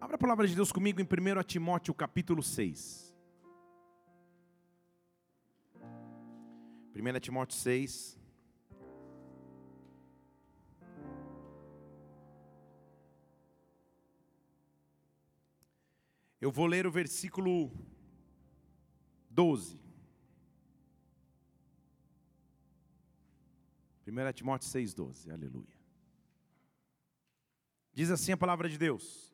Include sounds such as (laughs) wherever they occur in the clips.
Abra a palavra de Deus comigo em 1 Timóteo capítulo 6. 1 Timóteo 6. Eu vou ler o versículo 12. 1 Timóteo 6, 12. Aleluia. Diz assim a palavra de Deus: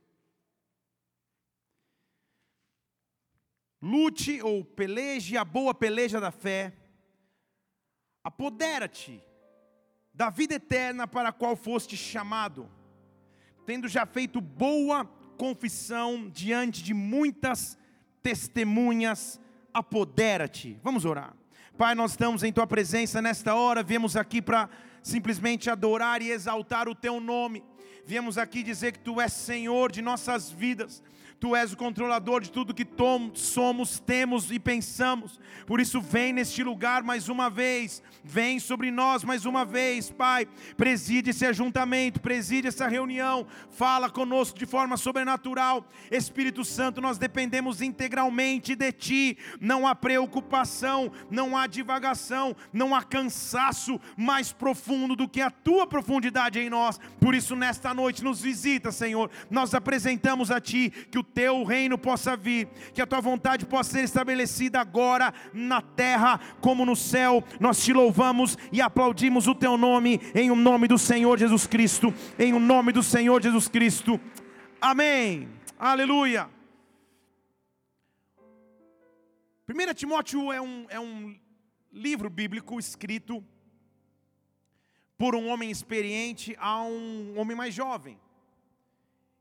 Lute ou peleje a boa peleja da fé, apodera-te da vida eterna para a qual foste chamado, tendo já feito boa confissão diante de muitas testemunhas, apodera-te. Vamos orar. Pai, nós estamos em tua presença nesta hora, viemos aqui para simplesmente adorar e exaltar o teu nome. Viemos aqui dizer que tu és Senhor de nossas vidas. Tu és o controlador de tudo que somos, temos e pensamos. Por isso, vem neste lugar mais uma vez. Vem sobre nós mais uma vez, Pai. Preside esse ajuntamento, preside essa reunião. Fala conosco de forma sobrenatural. Espírito Santo, nós dependemos integralmente de Ti. Não há preocupação, não há divagação, não há cansaço mais profundo do que a Tua profundidade em nós. Por isso, nesta noite, nos visita, Senhor. Nós apresentamos a Ti que o teu reino possa vir, que a tua vontade possa ser estabelecida agora na terra como no céu. Nós te louvamos e aplaudimos o teu nome em o nome do Senhor Jesus Cristo, em o nome do Senhor Jesus Cristo. Amém. Aleluia. 1 Timóteo é um, é um livro bíblico escrito por um homem experiente a um homem mais jovem.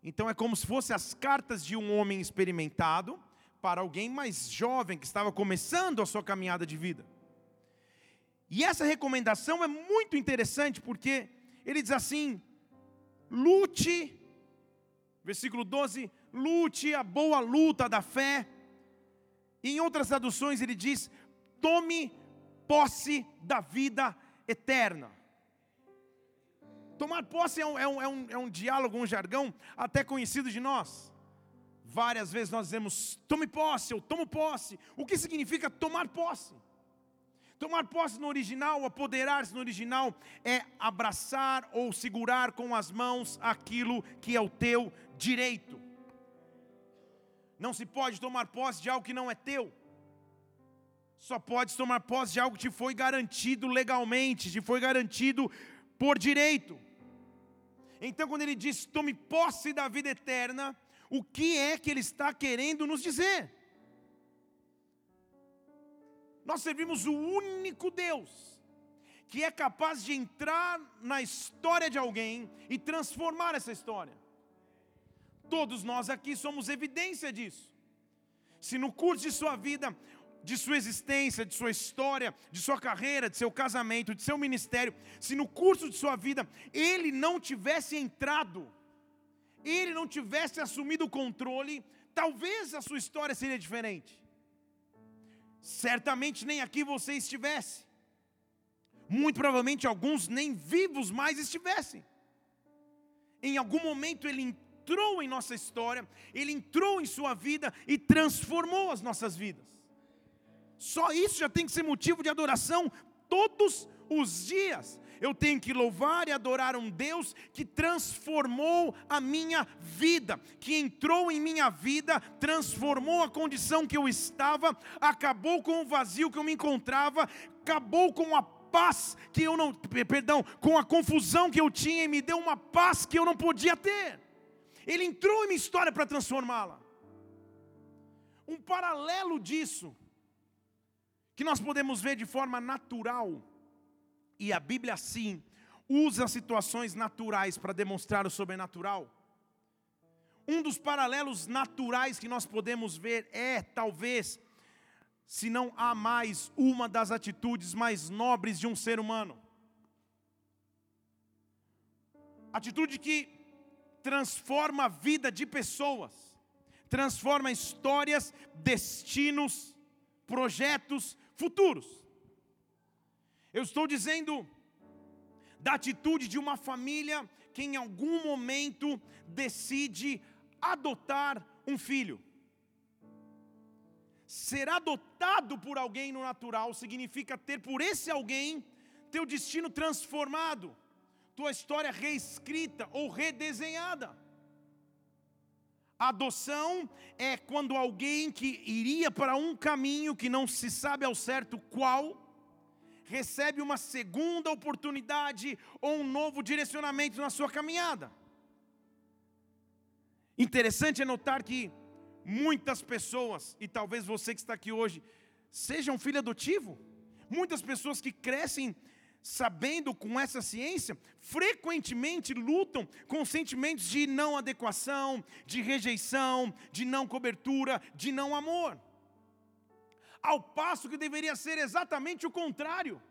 Então é como se fossem as cartas de um homem experimentado para alguém mais jovem que estava começando a sua caminhada de vida. E essa recomendação é muito interessante porque ele diz assim: lute, versículo 12, lute a boa luta da fé. E em outras traduções ele diz: tome posse da vida eterna. Tomar posse é um, é, um, é, um, é um diálogo, um jargão até conhecido de nós. Várias vezes nós dizemos, tome posse, ou tomo posse. O que significa tomar posse? Tomar posse no original, apoderar-se no original, é abraçar ou segurar com as mãos aquilo que é o teu direito. Não se pode tomar posse de algo que não é teu. Só pode tomar posse de algo que te foi garantido legalmente, te foi garantido por direito. Então, quando ele diz tome posse da vida eterna, o que é que ele está querendo nos dizer? Nós servimos o único Deus que é capaz de entrar na história de alguém e transformar essa história. Todos nós aqui somos evidência disso. Se no curso de sua vida de sua existência, de sua história, de sua carreira, de seu casamento, de seu ministério, se no curso de sua vida ele não tivesse entrado, ele não tivesse assumido o controle, talvez a sua história seria diferente. Certamente nem aqui você estivesse. Muito provavelmente alguns nem vivos mais estivessem. Em algum momento ele entrou em nossa história, ele entrou em sua vida e transformou as nossas vidas. Só isso já tem que ser motivo de adoração todos os dias. Eu tenho que louvar e adorar um Deus que transformou a minha vida, que entrou em minha vida, transformou a condição que eu estava, acabou com o vazio que eu me encontrava, acabou com a paz que eu não, perdão, com a confusão que eu tinha e me deu uma paz que eu não podia ter. Ele entrou em minha história para transformá-la. Um paralelo disso que nós podemos ver de forma natural, e a Bíblia sim usa situações naturais para demonstrar o sobrenatural. Um dos paralelos naturais que nós podemos ver é, talvez, se não há mais, uma das atitudes mais nobres de um ser humano. Atitude que transforma a vida de pessoas, transforma histórias, destinos, projetos, futuros. Eu estou dizendo da atitude de uma família que em algum momento decide adotar um filho. Ser adotado por alguém no natural significa ter por esse alguém teu destino transformado, tua história reescrita ou redesenhada. Adoção é quando alguém que iria para um caminho que não se sabe ao certo qual, recebe uma segunda oportunidade ou um novo direcionamento na sua caminhada. Interessante é notar que muitas pessoas, e talvez você que está aqui hoje, seja um filho adotivo, muitas pessoas que crescem sabendo com essa ciência, frequentemente lutam com sentimentos de não adequação, de rejeição, de não cobertura, de não amor. Ao passo que deveria ser exatamente o contrário.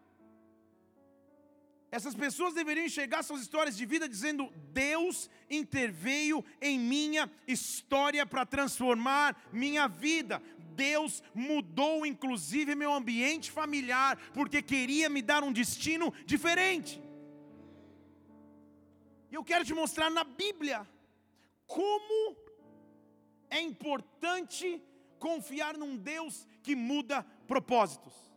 Essas pessoas deveriam enxergar suas histórias de vida dizendo: Deus interveio em minha história para transformar minha vida. Deus mudou inclusive meu ambiente familiar, porque queria me dar um destino diferente. E eu quero te mostrar na Bíblia como é importante confiar num Deus que muda propósitos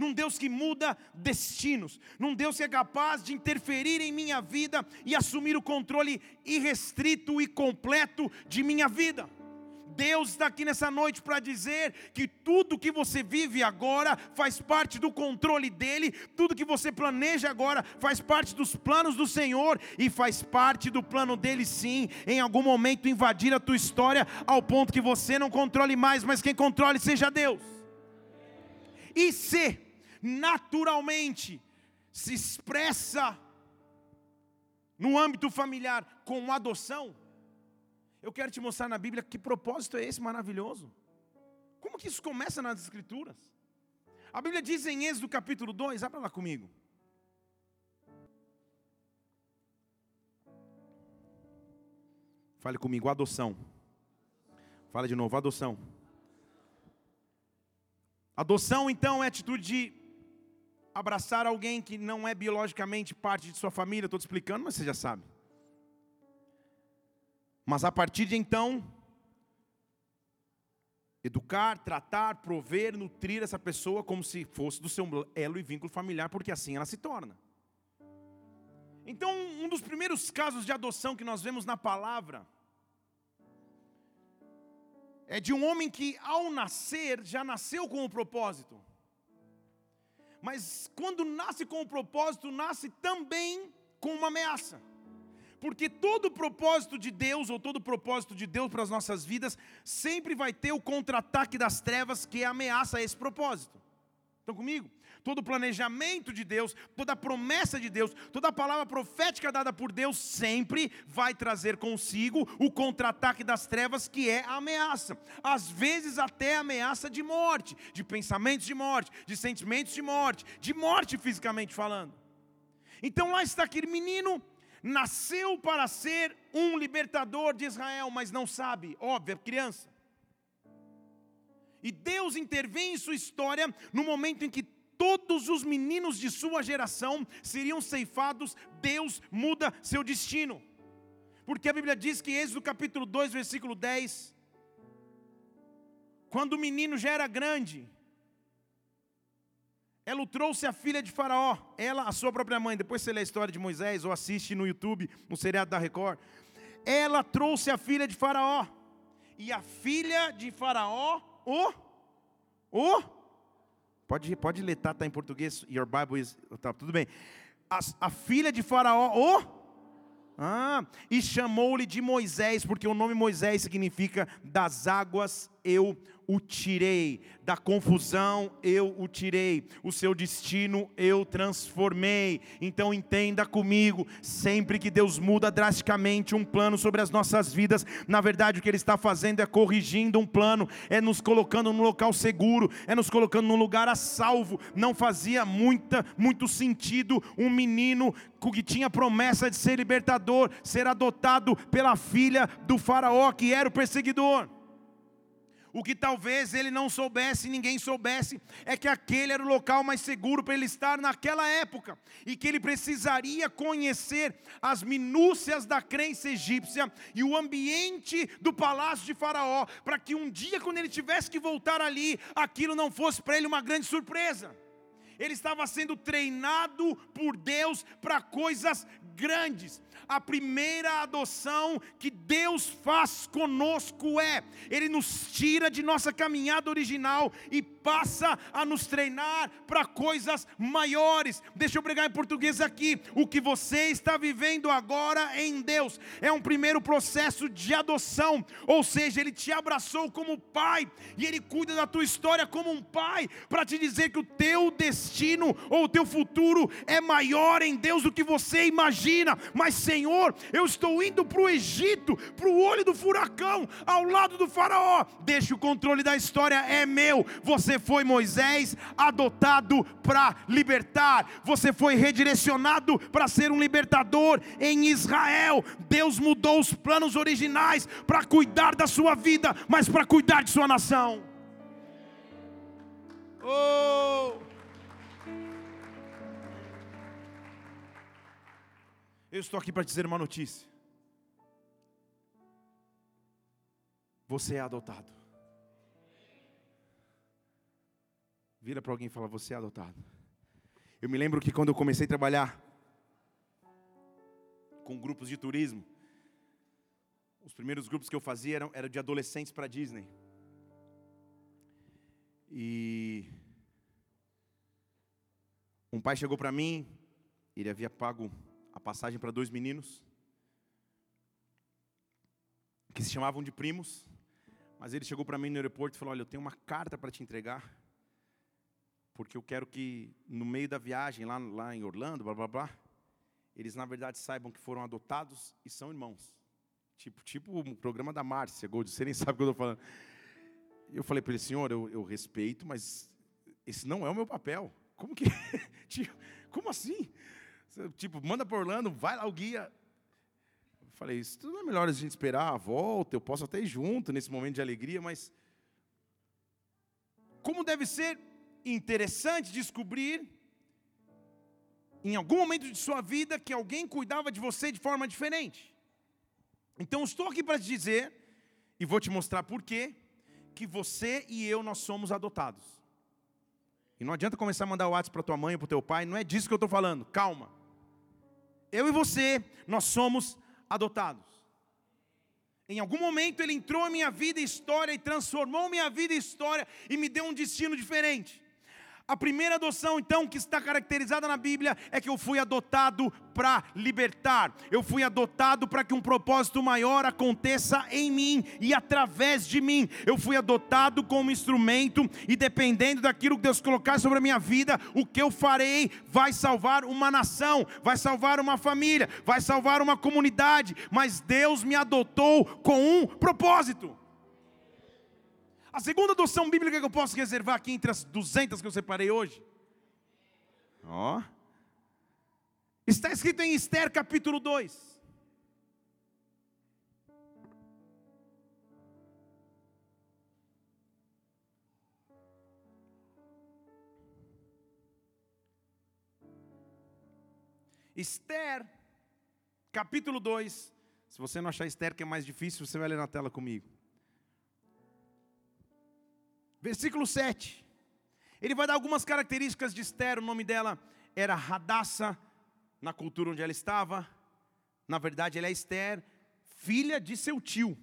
num Deus que muda destinos, num Deus que é capaz de interferir em minha vida e assumir o controle irrestrito e completo de minha vida. Deus está aqui nessa noite para dizer que tudo que você vive agora faz parte do controle dEle, tudo que você planeja agora faz parte dos planos do Senhor e faz parte do plano dEle, sim, em algum momento invadir a tua história ao ponto que você não controle mais, mas quem controle seja Deus. E se naturalmente se expressa no âmbito familiar com adoção, eu quero te mostrar na Bíblia que propósito é esse maravilhoso. Como que isso começa nas Escrituras? A Bíblia diz em Êxodo capítulo 2, abra lá comigo. Fale comigo, adoção. Fala de novo, adoção. Adoção, então, é atitude de abraçar alguém que não é biologicamente parte de sua família. Estou te explicando, mas você já sabe. Mas a partir de então, educar, tratar, prover, nutrir essa pessoa como se fosse do seu elo e vínculo familiar, porque assim ela se torna. Então, um dos primeiros casos de adoção que nós vemos na palavra é de um homem que, ao nascer, já nasceu com o propósito. Mas quando nasce com o propósito, nasce também com uma ameaça. Porque todo propósito de Deus, ou todo propósito de Deus para as nossas vidas, sempre vai ter o contra-ataque das trevas que ameaça esse propósito. Estão comigo? Todo planejamento de Deus, toda promessa de Deus, toda palavra profética dada por Deus sempre vai trazer consigo o contra-ataque das trevas, que é a ameaça. Às vezes até ameaça de morte, de pensamentos de morte, de sentimentos de morte, de morte fisicamente falando. Então lá está aquele menino nasceu para ser um libertador de Israel, mas não sabe, óbvio, é criança. E Deus intervém em sua história no momento em que todos os meninos de sua geração seriam ceifados, Deus muda seu destino. Porque a Bíblia diz que, Êxodo capítulo 2, versículo 10, quando o menino já era grande, ela trouxe a filha de Faraó, ela, a sua própria mãe. Depois você lê a história de Moisés ou assiste no YouTube, no seriado da Record. Ela trouxe a filha de Faraó. E a filha de Faraó, o. O. Pode, pode ler, tá? Está em português. Your Bible is. Tá, tudo bem. A, a filha de Faraó, o. Ah, e chamou-lhe de Moisés, porque o nome Moisés significa das águas eu o tirei, da confusão eu o tirei, o seu destino eu transformei. Então entenda comigo, sempre que Deus muda drasticamente um plano sobre as nossas vidas, na verdade o que Ele está fazendo é corrigindo um plano, é nos colocando num local seguro, é nos colocando num lugar a salvo. Não fazia muita, muito sentido um menino que tinha promessa de ser libertador, ser adotado pela filha do faraó que era o perseguidor. O que talvez ele não soubesse, ninguém soubesse, é que aquele era o local mais seguro para ele estar naquela época, e que ele precisaria conhecer as minúcias da crença egípcia e o ambiente do palácio de Faraó, para que um dia, quando ele tivesse que voltar ali, aquilo não fosse para ele uma grande surpresa. Ele estava sendo treinado por Deus para coisas grandes a primeira adoção que Deus faz conosco é: Ele nos tira de nossa caminhada original e passa a nos treinar para coisas maiores. Deixa eu pregar em português aqui. O que você está vivendo agora em Deus é um primeiro processo de adoção, ou seja, Ele te abraçou como pai e Ele cuida da tua história como um pai, para te dizer que o teu destino ou o teu futuro é maior em Deus do que você imagina, mas Senhor, eu estou indo para o Egito, para o olho do furacão, ao lado do Faraó. Deixa o controle da história, é meu. Você foi Moisés, adotado para libertar, você foi redirecionado para ser um libertador em Israel. Deus mudou os planos originais para cuidar da sua vida, mas para cuidar de sua nação. Oh! Eu estou aqui para dizer uma notícia. Você é adotado. Vira para alguém e fala: Você é adotado. Eu me lembro que quando eu comecei a trabalhar com grupos de turismo, os primeiros grupos que eu fazia eram, eram de adolescentes para Disney. E um pai chegou para mim, ele havia pago a passagem para dois meninos que se chamavam de primos, mas ele chegou para mim no aeroporto e falou: Olha, eu tenho uma carta para te entregar, porque eu quero que no meio da viagem lá, lá em Orlando, blá blá blá, eles na verdade saibam que foram adotados e são irmãos. Tipo, tipo o programa da Márcia Gold, você nem (laughs) sabe o que eu estou falando. Eu falei para ele, senhor, eu, eu respeito, mas esse não é o meu papel. Como que? (laughs) tipo, como assim? Tipo, manda para Orlando, vai lá o guia. Eu falei, isso tudo é melhor a gente esperar a volta, eu posso até ir junto nesse momento de alegria, mas como deve ser interessante descobrir em algum momento de sua vida que alguém cuidava de você de forma diferente. Então estou aqui para te dizer e vou te mostrar por quê que você e eu nós somos adotados. E não adianta começar a mandar o WhatsApp para tua mãe ou para teu pai, não é disso que eu estou falando. Calma eu e você, nós somos adotados. Em algum momento ele entrou em minha vida e história e transformou minha vida e história e me deu um destino diferente. A primeira adoção, então, que está caracterizada na Bíblia é que eu fui adotado para libertar, eu fui adotado para que um propósito maior aconteça em mim e através de mim. Eu fui adotado como instrumento e dependendo daquilo que Deus colocar sobre a minha vida, o que eu farei vai salvar uma nação, vai salvar uma família, vai salvar uma comunidade, mas Deus me adotou com um propósito. A segunda adoção bíblica que eu posso reservar aqui entre as 200 que eu separei hoje. Ó. Está escrito em Esther capítulo 2. Esther, capítulo 2. Se você não achar Esther que é mais difícil, você vai ler na tela comigo. Versículo 7. Ele vai dar algumas características de Esther. O nome dela era Radassa, na cultura onde ela estava. Na verdade, ela é Esther, filha de seu tio.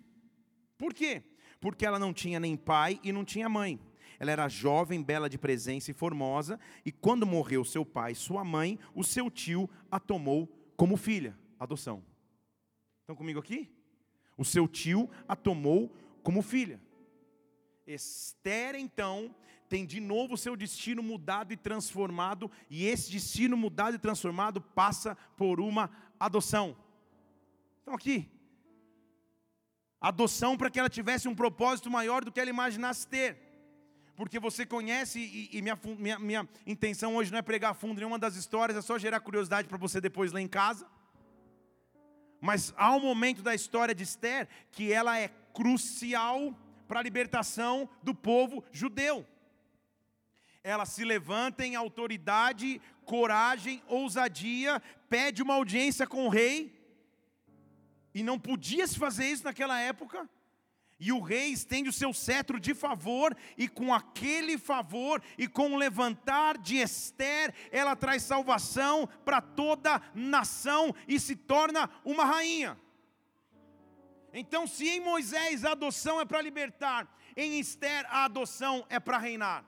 Por quê? Porque ela não tinha nem pai e não tinha mãe. Ela era jovem, bela de presença e formosa, e quando morreu seu pai sua mãe, o seu tio a tomou como filha. Adoção. Estão comigo aqui? O seu tio a tomou como filha. Esther, então, tem de novo seu destino mudado e transformado, e esse destino mudado e transformado passa por uma adoção. Então, aqui, adoção para que ela tivesse um propósito maior do que ela imaginasse ter. Porque você conhece, e, e minha, minha, minha intenção hoje não é pregar fundo nenhuma das histórias, é só gerar curiosidade para você depois ler em casa. Mas há um momento da história de Esther que ela é crucial para a libertação do povo judeu. Ela se levanta em autoridade, coragem, ousadia, pede uma audiência com o rei, e não podia se fazer isso naquela época. E o rei estende o seu cetro de favor, e com aquele favor e com o levantar de Esther, ela traz salvação para toda nação e se torna uma rainha. Então, se em Moisés a adoção é para libertar, em Esther a adoção é para reinar.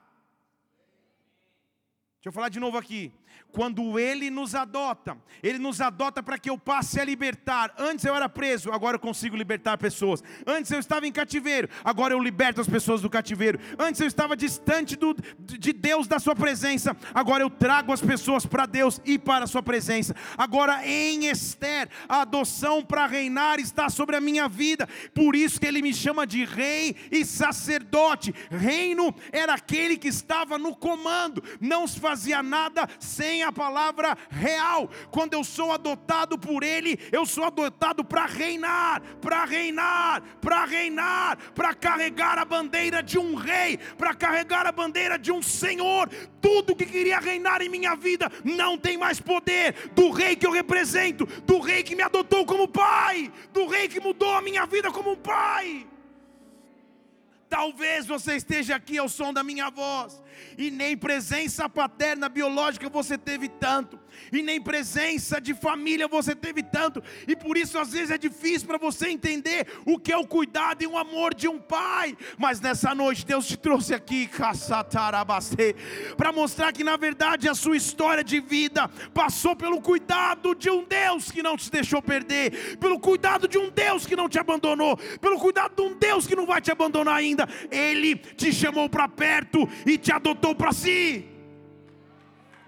Deixa eu falar de novo aqui. Quando Ele nos adota, Ele nos adota para que eu passe a libertar. Antes eu era preso, agora eu consigo libertar pessoas. Antes eu estava em cativeiro, agora eu liberto as pessoas do cativeiro. Antes eu estava distante do, de Deus, da Sua presença, agora eu trago as pessoas para Deus e para a Sua presença. Agora em Esther, a adoção para reinar está sobre a minha vida. Por isso que Ele me chama de rei e sacerdote. Reino era aquele que estava no comando, não se fazia nada sem a palavra real. Quando eu sou adotado por Ele, eu sou adotado para reinar, para reinar, para reinar, para carregar a bandeira de um rei, para carregar a bandeira de um Senhor. Tudo que queria reinar em minha vida não tem mais poder do rei que eu represento, do rei que me adotou como pai, do rei que mudou a minha vida como um pai. Talvez você esteja aqui ao som da minha voz, e nem presença paterna biológica você teve tanto, e nem presença de família você teve tanto, e por isso às vezes é difícil para você entender o que é o cuidado e o amor de um pai. Mas nessa noite Deus te trouxe aqui, para mostrar que na verdade a sua história de vida passou pelo cuidado de um Deus que não te deixou perder, pelo cuidado de um Deus que não te abandonou, pelo cuidado de um Deus que não vai te abandonar ainda. Ele te chamou para perto e te adotou para si.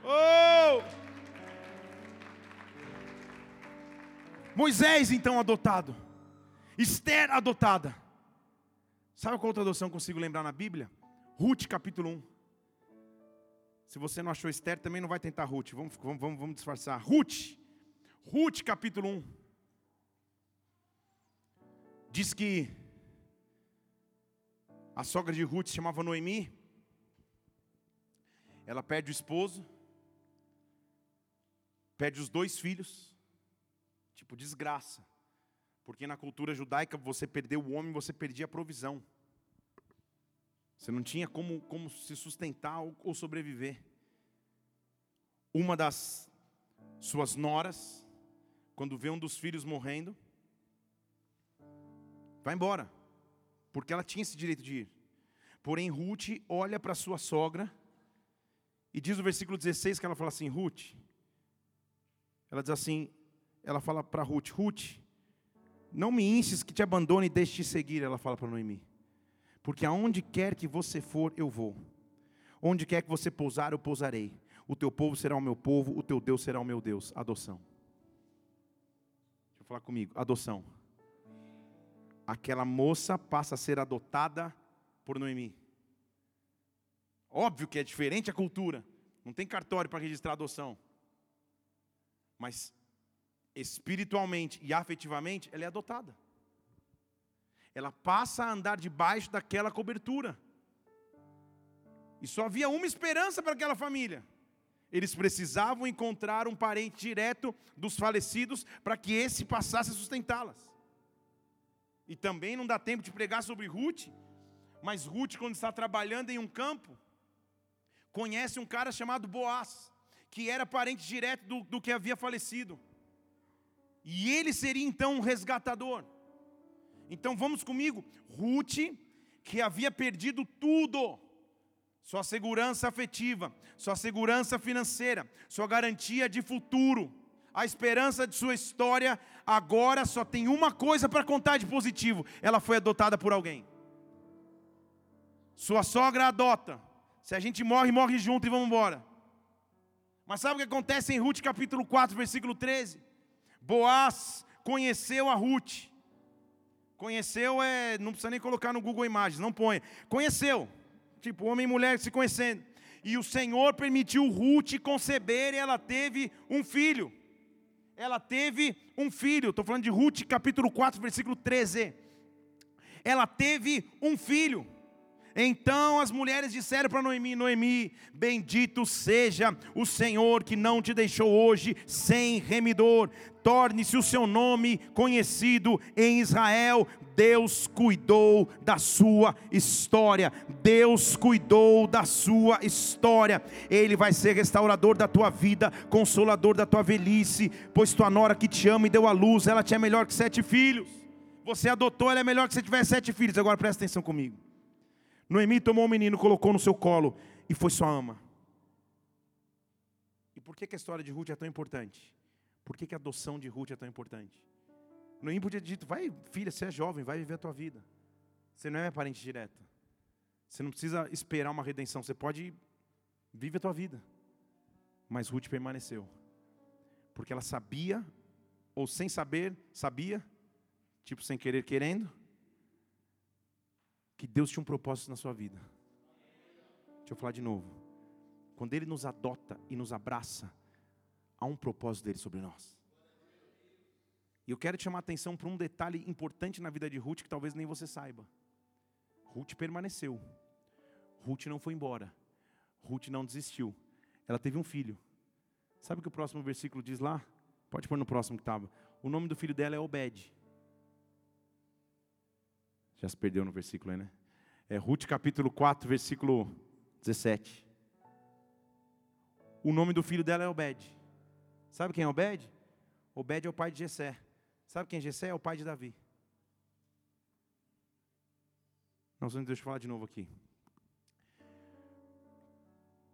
Oh! Moisés, então, adotado. Esther, adotada. Sabe qual outra adoção consigo lembrar na Bíblia? Ruth, capítulo 1. Se você não achou Esther, também não vai tentar Ruth. Vamos, vamos, vamos disfarçar. Ruth. Ruth, capítulo 1. Diz que a sogra de Ruth se chamava Noemi. Ela perde o esposo. Perde os dois filhos Tipo, desgraça. Porque na cultura judaica, você perdeu o homem, você perdia a provisão. Você não tinha como, como se sustentar ou, ou sobreviver. Uma das suas noras, quando vê um dos filhos morrendo, vai embora, porque ela tinha esse direito de ir. Porém, Ruth olha para sua sogra e diz no versículo 16 que ela fala assim: Ruth, ela diz assim: ela fala para Ruth: Ruth, não me instes que te abandone e deixe te seguir. Ela fala para Noemi: Porque aonde quer que você for, eu vou. Onde quer que você pousar, eu pousarei. O teu povo será o meu povo, o teu Deus será o meu Deus. Adoção. Deixa eu falar comigo. Adoção. Aquela moça passa a ser adotada por Noemi. Óbvio que é diferente a cultura. Não tem cartório para registrar adoção. Mas espiritualmente e afetivamente, ela é adotada. Ela passa a andar debaixo daquela cobertura. E só havia uma esperança para aquela família. Eles precisavam encontrar um parente direto dos falecidos para que esse passasse a sustentá-las. E também não dá tempo de pregar sobre Ruth, mas Ruth, quando está trabalhando em um campo, conhece um cara chamado Boaz, que era parente direto do, do que havia falecido. E ele seria então um resgatador. Então vamos comigo. Ruth, que havia perdido tudo, sua segurança afetiva, sua segurança financeira, sua garantia de futuro, a esperança de sua história, agora só tem uma coisa para contar de positivo: ela foi adotada por alguém. Sua sogra adota. Se a gente morre, morre junto e vamos embora. Mas sabe o que acontece em Ruth capítulo 4, versículo 13? Boaz conheceu a Ruth. Conheceu é, não precisa nem colocar no Google Imagens, não põe. Conheceu. Tipo, homem e mulher se conhecendo. E o Senhor permitiu Ruth conceber e ela teve um filho. Ela teve um filho. Estou falando de Ruth, capítulo 4, versículo 13. ela teve um filho. Então as mulheres disseram para Noemi: Noemi, bendito seja o Senhor que não te deixou hoje sem remidor. Torne-se o seu nome conhecido em Israel. Deus cuidou da sua história. Deus cuidou da sua história. Ele vai ser restaurador da tua vida, consolador da tua velhice, pois tua nora que te ama e deu a luz, ela te é melhor que sete filhos. Você adotou, ela é melhor que se tiver sete filhos. Agora presta atenção comigo. Noemi tomou o menino, colocou no seu colo e foi sua ama. E por que, que a história de Ruth é tão importante? Por que, que a adoção de Ruth é tão importante? Noemi podia ter dito: vai, filha, você é jovem, vai viver a tua vida. Você não é minha parente direta. Você não precisa esperar uma redenção, você pode viver a tua vida. Mas Ruth permaneceu. Porque ela sabia, ou sem saber, sabia, tipo sem querer querendo, que Deus tinha um propósito na sua vida. Deixa eu falar de novo. Quando Ele nos adota e nos abraça, há um propósito dele sobre nós. E eu quero te chamar a atenção para um detalhe importante na vida de Ruth que talvez nem você saiba. Ruth permaneceu. Ruth não foi embora. Ruth não desistiu. Ela teve um filho. Sabe o que o próximo versículo diz lá? Pode pôr no próximo que estava. O nome do filho dela é Obed. Já se perdeu no versículo aí, né? É Ruth capítulo 4, versículo 17. O nome do filho dela é Obed. Sabe quem é Obed? Obed é o pai de Jessé. Sabe quem é Jessé? É o pai de Davi. Vamos deixa eu falar de novo aqui.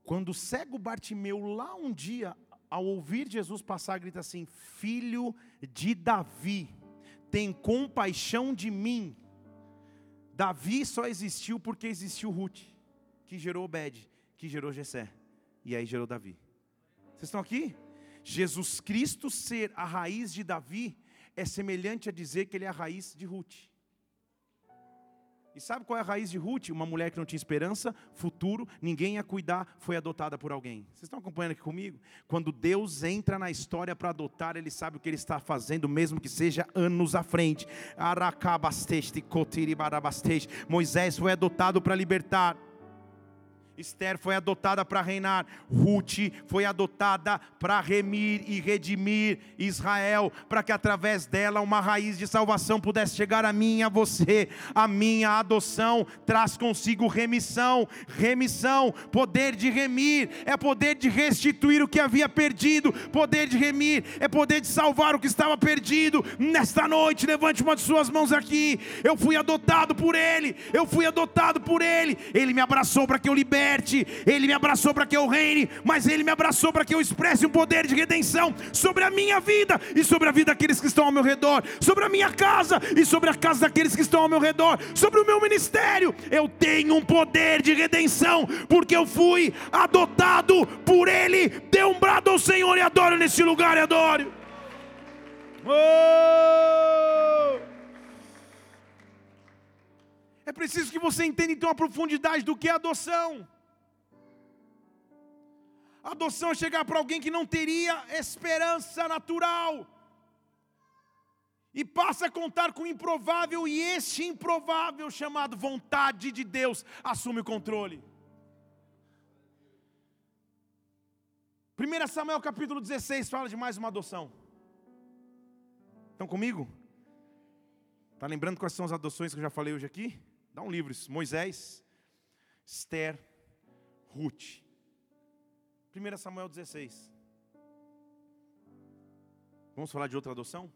Quando o cego Bartimeu lá um dia, ao ouvir Jesus passar, grita assim: Filho de Davi, tem compaixão de mim. Davi só existiu porque existiu Ruth, que gerou Obed, que gerou Jessé, e aí gerou Davi. Vocês estão aqui? Jesus Cristo ser a raiz de Davi é semelhante a dizer que ele é a raiz de Ruth. E sabe qual é a raiz de Ruth? Uma mulher que não tinha esperança, futuro, ninguém ia cuidar, foi adotada por alguém. Vocês estão acompanhando aqui comigo? Quando Deus entra na história para adotar, Ele sabe o que Ele está fazendo, mesmo que seja anos à frente. Moisés foi adotado para libertar. Esther foi adotada para reinar, Ruth foi adotada para remir e redimir Israel, para que através dela uma raiz de salvação pudesse chegar a mim e a você. A minha adoção traz consigo remissão, remissão, poder de remir, é poder de restituir o que havia perdido, poder de remir, é poder de salvar o que estava perdido. Nesta noite, levante uma de suas mãos aqui. Eu fui adotado por Ele, eu fui adotado por Ele, Ele me abraçou para que eu libere liberte, Ele me abraçou para que eu reine, mas Ele me abraçou para que eu expresse um poder de redenção sobre a minha vida e sobre a vida daqueles que estão ao meu redor, sobre a minha casa e sobre a casa daqueles que estão ao meu redor, sobre o meu ministério. Eu tenho um poder de redenção, porque eu fui adotado por Ele. Dê um brado ao Senhor e adoro nesse lugar e adoro. Oh! É preciso que você entenda então a profundidade do que é adoção. Adoção é chegar para alguém que não teria esperança natural. E passa a contar com o improvável, e este improvável, chamado vontade de Deus, assume o controle. 1 Samuel capítulo 16 fala de mais uma adoção. Estão comigo? Está lembrando quais são as adoções que eu já falei hoje aqui? Dá um livro, Moisés, Esther, Ruth. 1 Samuel 16. Vamos falar de outra adoção?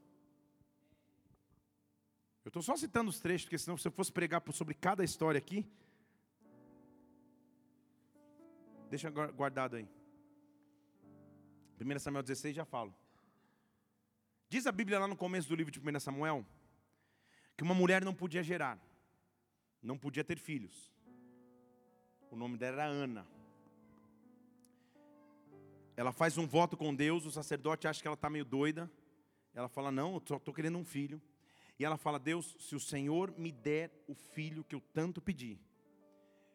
Eu estou só citando os trechos, porque senão se eu fosse pregar sobre cada história aqui. Deixa guardado aí. 1 Samuel 16 já falo. Diz a Bíblia lá no começo do livro de 1 Samuel que uma mulher não podia gerar, não podia ter filhos. O nome dela era Ana ela faz um voto com Deus, o sacerdote acha que ela está meio doida. Ela fala: Não, eu só estou querendo um filho. E ela fala: Deus, se o Senhor me der o filho que eu tanto pedi,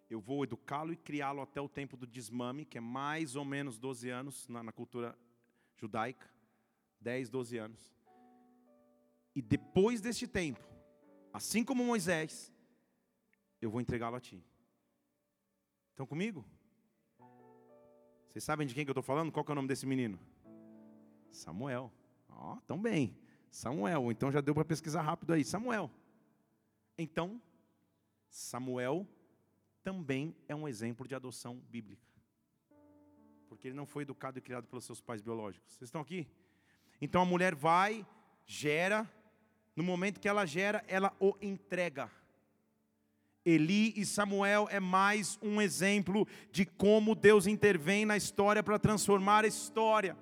eu vou educá-lo e criá-lo até o tempo do desmame, que é mais ou menos 12 anos na, na cultura judaica 10, 12 anos. E depois deste tempo, assim como Moisés, eu vou entregá-lo a ti. Estão comigo? Vocês sabem de quem que eu estou falando? Qual que é o nome desse menino? Samuel. Ó, oh, tão bem. Samuel. Então já deu para pesquisar rápido aí. Samuel. Então, Samuel também é um exemplo de adoção bíblica. Porque ele não foi educado e criado pelos seus pais biológicos. Vocês estão aqui? Então a mulher vai, gera, no momento que ela gera, ela o entrega. Eli e Samuel é mais um exemplo de como Deus intervém na história para transformar a história.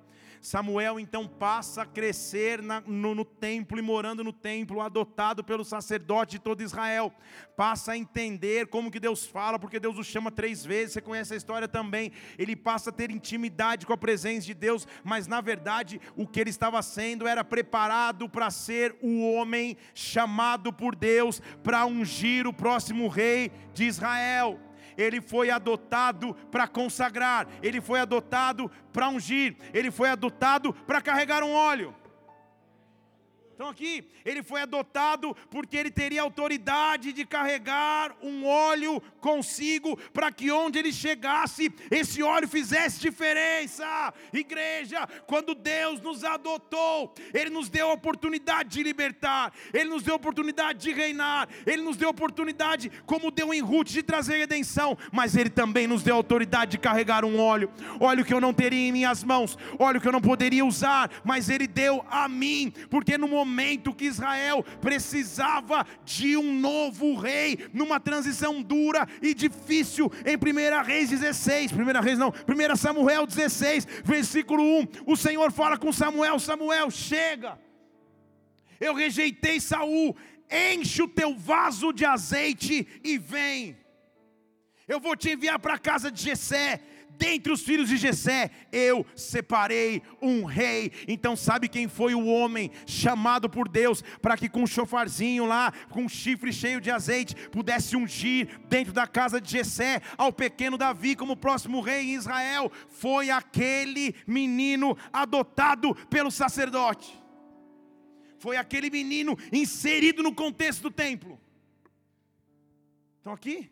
Samuel então passa a crescer na, no, no, templo e morando no templo, adotado pelo sacerdote de todo Israel. Passa a entender como que Deus fala, porque Deus o chama três vezes. Você conhece a história também. Ele passa a ter intimidade com a presença de Deus, mas na verdade o que ele estava sendo era preparado para ser o homem chamado por Deus para ungir o próximo rei de Israel ele foi adotado para consagrar, ele foi adotado para ungir, ele foi adotado para carregar um óleo. Então aqui, ele foi adotado porque ele teria autoridade de carregar um óleo consigo para que onde ele chegasse, esse óleo fizesse diferença. Igreja, quando Deus nos adotou, ele nos deu a oportunidade de libertar, ele nos deu a oportunidade de reinar, ele nos deu a oportunidade, como deu em Ruth, de trazer redenção, mas ele também nos deu a autoridade de carregar um óleo, óleo que eu não teria em minhas mãos, óleo que eu não poderia usar, mas ele deu a mim, porque no momento momento que Israel precisava de um novo rei, numa transição dura e difícil, em 1 Reis 16, 1 Reis não, 1 Samuel 16, versículo 1, o Senhor fala com Samuel: Samuel, chega, eu rejeitei Saul, enche o teu vaso de azeite e vem. Eu vou te enviar para a casa de Jessé dentre os filhos de Jessé, eu separei um rei. Então sabe quem foi o homem chamado por Deus para que com um chofarzinho lá, com um chifre cheio de azeite, pudesse ungir dentro da casa de Jessé ao pequeno Davi como próximo rei em Israel? Foi aquele menino adotado pelo sacerdote. Foi aquele menino inserido no contexto do templo. Então aqui,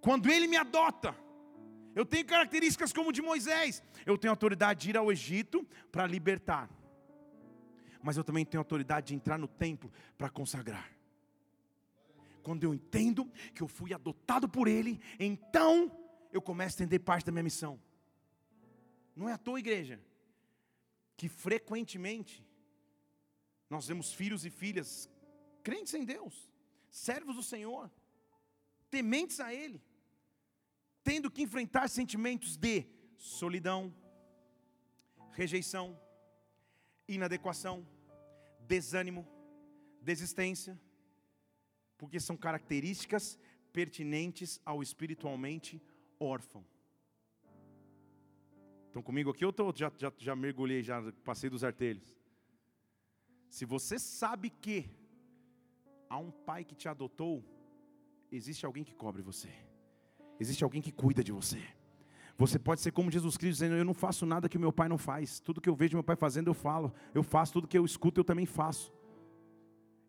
quando ele me adota, eu tenho características como de Moisés. Eu tenho autoridade de ir ao Egito para libertar. Mas eu também tenho autoridade de entrar no templo para consagrar. Quando eu entendo que eu fui adotado por Ele, então eu começo a entender parte da minha missão. Não é à toa, igreja, que frequentemente nós vemos filhos e filhas crentes em Deus, servos do Senhor, tementes a Ele, tendo que enfrentar sentimentos de solidão, rejeição, inadequação, desânimo, desistência, porque são características pertinentes ao espiritualmente órfão. Estão comigo aqui? Eu tô, já, já, já mergulhei, já passei dos artelhos. Se você sabe que há um pai que te adotou, existe alguém que cobre você. Existe alguém que cuida de você. Você pode ser como Jesus Cristo, dizendo: Eu não faço nada que meu pai não faz. Tudo que eu vejo meu pai fazendo, eu falo. Eu faço tudo que eu escuto, eu também faço.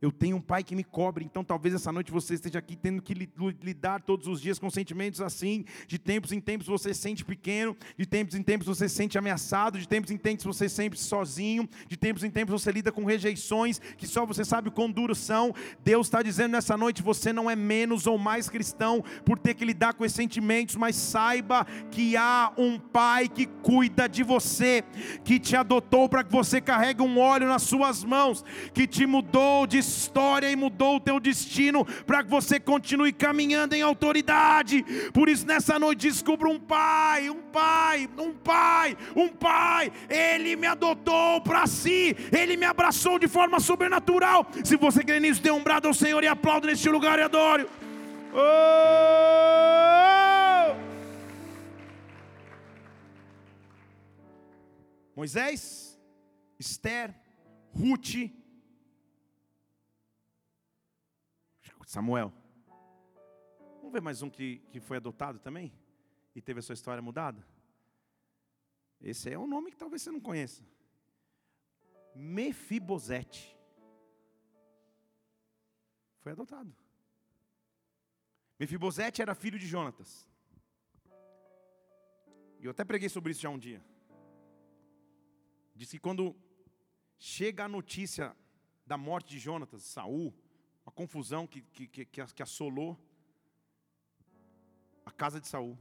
Eu tenho um pai que me cobre, então talvez essa noite você esteja aqui tendo que lidar todos os dias com sentimentos assim. De tempos em tempos você se sente pequeno, de tempos em tempos você se sente ameaçado, de tempos em tempos você se sente sozinho, de tempos em tempos você lida com rejeições que só você sabe o quão duros são. Deus está dizendo nessa noite: você não é menos ou mais cristão por ter que lidar com esses sentimentos, mas saiba que há um pai que cuida de você, que te adotou para que você carregue um óleo nas suas mãos, que te mudou de história e mudou o teu destino para que você continue caminhando em autoridade. Por isso, nessa noite, descubra um pai, um pai, um pai, um pai. Ele me adotou para si, ele me abraçou de forma sobrenatural. Se você crê nisso, dê um brado ao Senhor e aplaude neste lugar e adore. Oh! Moisés, Esther, Ruth, Samuel. Vamos ver mais um que, que foi adotado também? E teve a sua história mudada? Esse é um nome que talvez você não conheça. Mefibosete. Foi adotado. Mefibosete era filho de Jonatas. E eu até preguei sobre isso já um dia. Diz que quando chega a notícia da morte de Jonatas, Saul, uma confusão que, que, que, assolou a casa de Saul.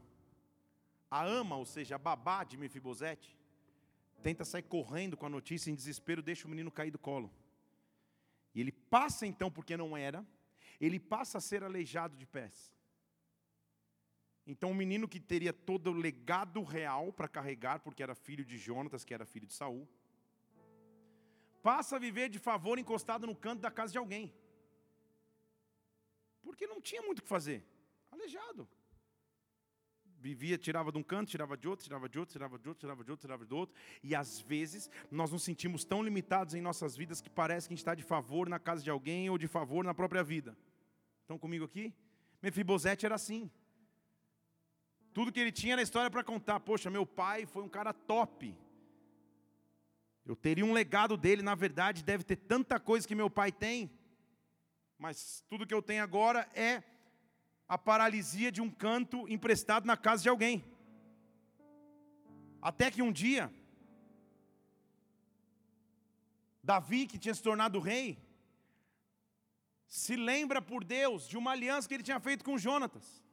A ama, ou seja, a babá de Mefibosete, tenta sair correndo com a notícia em desespero, deixa o menino cair do colo. E ele passa então, porque não era, ele passa a ser aleijado de pés. Então o menino que teria todo o legado real para carregar, porque era filho de Jonatas, que era filho de Saul, passa a viver de favor encostado no canto da casa de alguém. Porque não tinha muito o que fazer. Aleijado vivia, tirava de um canto, tirava de outro, tirava de outro, tirava de outro, tirava de outro, tirava de outro. E às vezes nós nos sentimos tão limitados em nossas vidas que parece que a gente está de favor na casa de alguém ou de favor na própria vida. Estão comigo aqui? Mefibosete era assim. Tudo que ele tinha era história para contar. Poxa, meu pai foi um cara top. Eu teria um legado dele, na verdade, deve ter tanta coisa que meu pai tem. Mas tudo que eu tenho agora é a paralisia de um canto emprestado na casa de alguém. Até que um dia, Davi, que tinha se tornado rei, se lembra por Deus de uma aliança que ele tinha feito com Jonatas.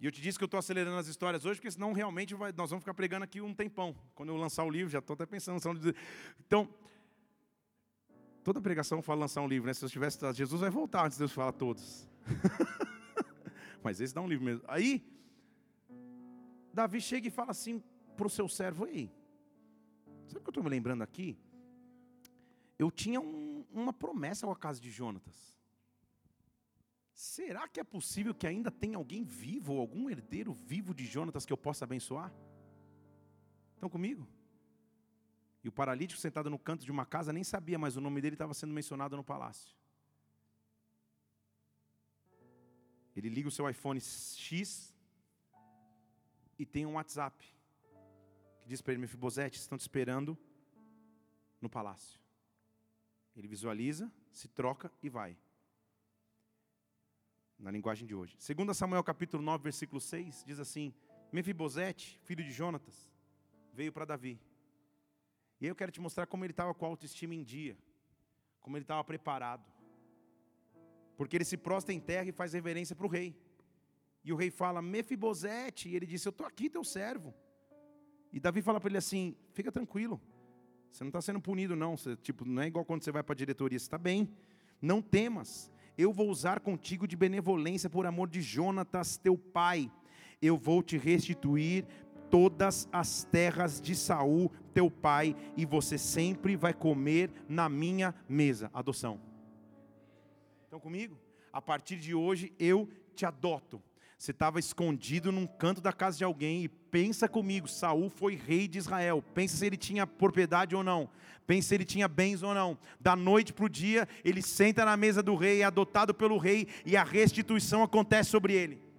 E eu te disse que eu estou acelerando as histórias hoje, porque senão realmente vai, nós vamos ficar pregando aqui um tempão. Quando eu lançar o livro, já estou até pensando. Então, toda pregação fala lançar um livro, né? Se eu tivesse, Jesus vai voltar antes de Deus falar todos. (laughs) Mas esse dá um livro mesmo. Aí, Davi chega e fala assim para o seu servo: Ei, sabe o que eu estou me lembrando aqui? Eu tinha um, uma promessa com a casa de Jonatas. Será que é possível que ainda tenha alguém vivo, ou algum herdeiro vivo de Jonatas que eu possa abençoar? Estão comigo? E o paralítico sentado no canto de uma casa nem sabia, mas o nome dele estava sendo mencionado no palácio. Ele liga o seu iPhone X e tem um WhatsApp que diz para ele: Mefibosete, estão te esperando no palácio. Ele visualiza, se troca e vai. Na linguagem de hoje. Segundo Samuel capítulo 9, versículo 6, diz assim: Mefibosete, filho de Jonatas, veio para Davi. E eu quero te mostrar como ele estava com a autoestima em dia, como ele estava preparado. Porque ele se prostra em terra e faz reverência para o rei. E o rei fala, Mefibosete, e ele disse, eu estou aqui, teu servo. E Davi fala para ele assim, fica tranquilo, você não está sendo punido não, você, tipo, não é igual quando você vai para a diretoria, você está bem, não temas, eu vou usar contigo de benevolência por amor de Jonatas, teu pai, eu vou te restituir todas as terras de Saul, teu pai, e você sempre vai comer na minha mesa. Adoção. Estão comigo? A partir de hoje eu te adoto. Você estava escondido num canto da casa de alguém e pensa comigo, Saul foi rei de Israel. Pensa se ele tinha propriedade ou não. Pensa se ele tinha bens ou não. Da noite para o dia, ele senta na mesa do rei, é adotado pelo rei e a restituição acontece sobre ele.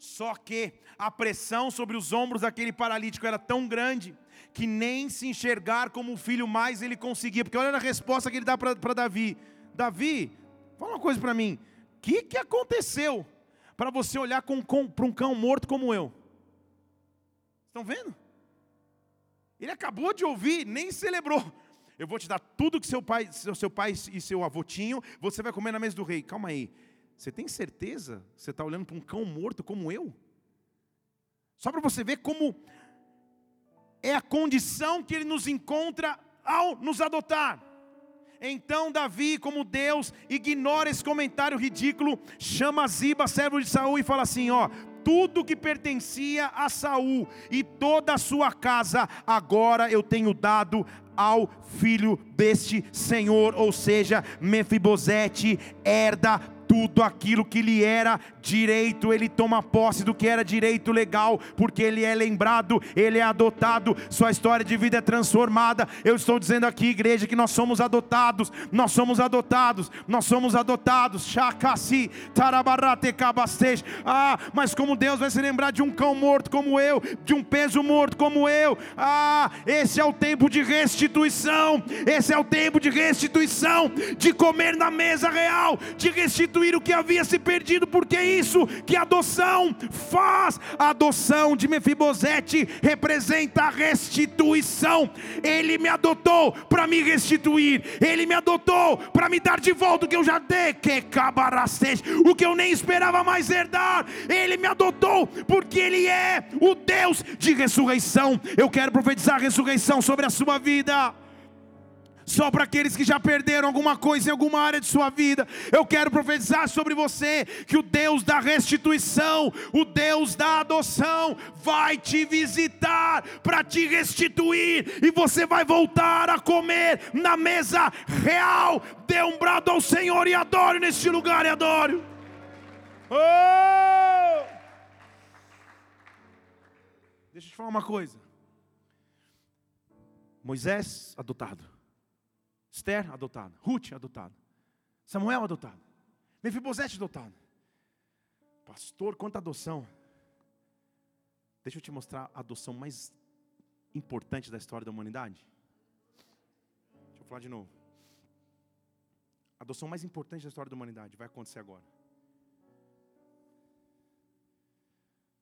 Só que a pressão sobre os ombros daquele paralítico era tão grande que nem se enxergar como o filho mais ele conseguia. Porque olha a resposta que ele dá para Davi: Davi, fala uma coisa para mim. O que, que aconteceu para você olhar para um cão morto como eu? Estão vendo? Ele acabou de ouvir, nem celebrou. Eu vou te dar tudo que seu pai, seu, seu pai e seu avô tinham, você vai comer na mesa do rei. Calma aí. Você tem certeza você está olhando para um cão morto como eu? Só para você ver como é a condição que ele nos encontra ao nos adotar. Então Davi, como Deus, ignora esse comentário ridículo, chama Ziba, servo de Saul, e fala assim: ó, tudo que pertencia a Saul e toda a sua casa, agora eu tenho dado ao filho deste Senhor, ou seja, Mefibosete herda tudo aquilo que lhe era direito, ele toma posse do que era direito legal, porque ele é lembrado, ele é adotado, sua história de vida é transformada. Eu estou dizendo aqui, igreja, que nós somos adotados, nós somos adotados, nós somos adotados. Chacasi, tarabarate cabastej. Ah, mas como Deus vai se lembrar de um cão morto como eu, de um peso morto como eu. Ah, esse é o tempo de restituição. Esse é o tempo de restituição, de comer na mesa real, de restituir o que havia se perdido, porque é isso que a adoção faz. A adoção de Mefibosete representa a restituição. Ele me adotou para me restituir, ele me adotou para me dar de volta o que eu já dei, que cabaracete, o que eu nem esperava mais herdar. Ele me adotou porque ele é o Deus de ressurreição. Eu quero profetizar a ressurreição sobre a sua vida só para aqueles que já perderam alguma coisa em alguma área de sua vida. Eu quero profetizar sobre você que o Deus da restituição, o Deus da adoção, vai te visitar para te restituir e você vai voltar a comer na mesa real. Dê um brado ao Senhor e adore neste lugar e adore. Oh! Deixa eu te falar uma coisa. Moisés adotado. Esther, adotada. Ruth, adotada. Samuel, adotado. Mefibosete, adotado. Pastor, quanta adoção. Deixa eu te mostrar a adoção mais importante da história da humanidade. Deixa eu falar de novo. A adoção mais importante da história da humanidade vai acontecer agora.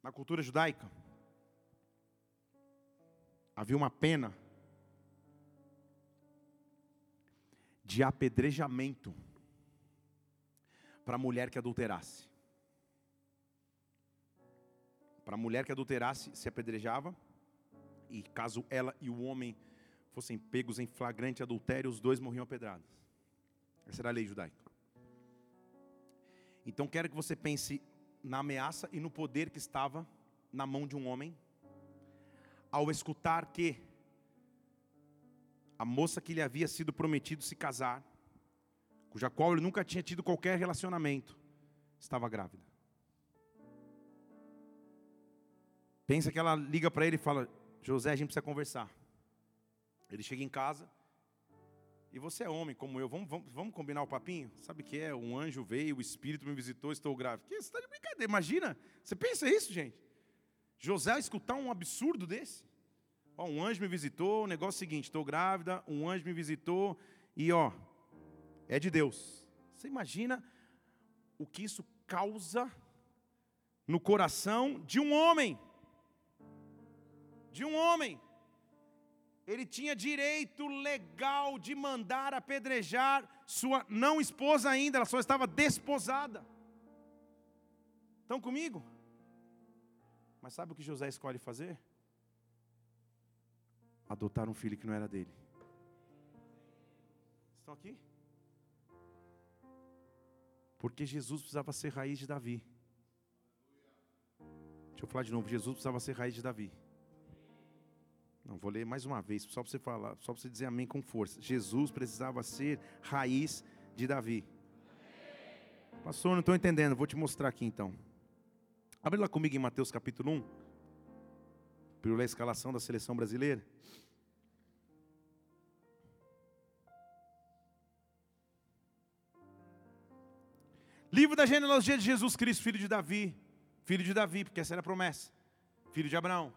Na cultura judaica, havia uma pena de apedrejamento para a mulher que adulterasse. Para a mulher que adulterasse, se apedrejava, e caso ela e o homem fossem pegos em flagrante adultério, os dois morriam apedrados. Essa era a lei judaica. Então quero que você pense na ameaça e no poder que estava na mão de um homem, ao escutar que a moça que lhe havia sido prometido se casar, cuja qual ele nunca tinha tido qualquer relacionamento, estava grávida. Pensa que ela liga para ele e fala: José, a gente precisa conversar. Ele chega em casa, e você é homem como eu, vamos, vamos, vamos combinar o papinho? Sabe o que é? Um anjo veio, o Espírito me visitou, estou grávida. Que, você está de brincadeira, imagina. Você pensa isso, gente? José escutar um absurdo desse? Ó, um anjo me visitou, o negócio é o seguinte, estou grávida, um anjo me visitou e ó, é de Deus. Você imagina o que isso causa no coração de um homem? De um homem. Ele tinha direito legal de mandar apedrejar sua não esposa ainda, ela só estava desposada. Estão comigo? Mas sabe o que José escolhe fazer? Adotar um filho que não era dele. Estão aqui? Porque Jesus precisava ser raiz de Davi. Deixa eu falar de novo. Jesus precisava ser raiz de Davi. Não, vou ler mais uma vez, só para você falar, só para você dizer amém com força. Jesus precisava ser raiz de Davi. Pastor, não estou entendendo, vou te mostrar aqui então. Abre lá comigo em Mateus capítulo 1. Para ler a escalação da seleção brasileira. Livro da genealogia de Jesus Cristo, filho de Davi. Filho de Davi, porque essa era a promessa. Filho de Abraão.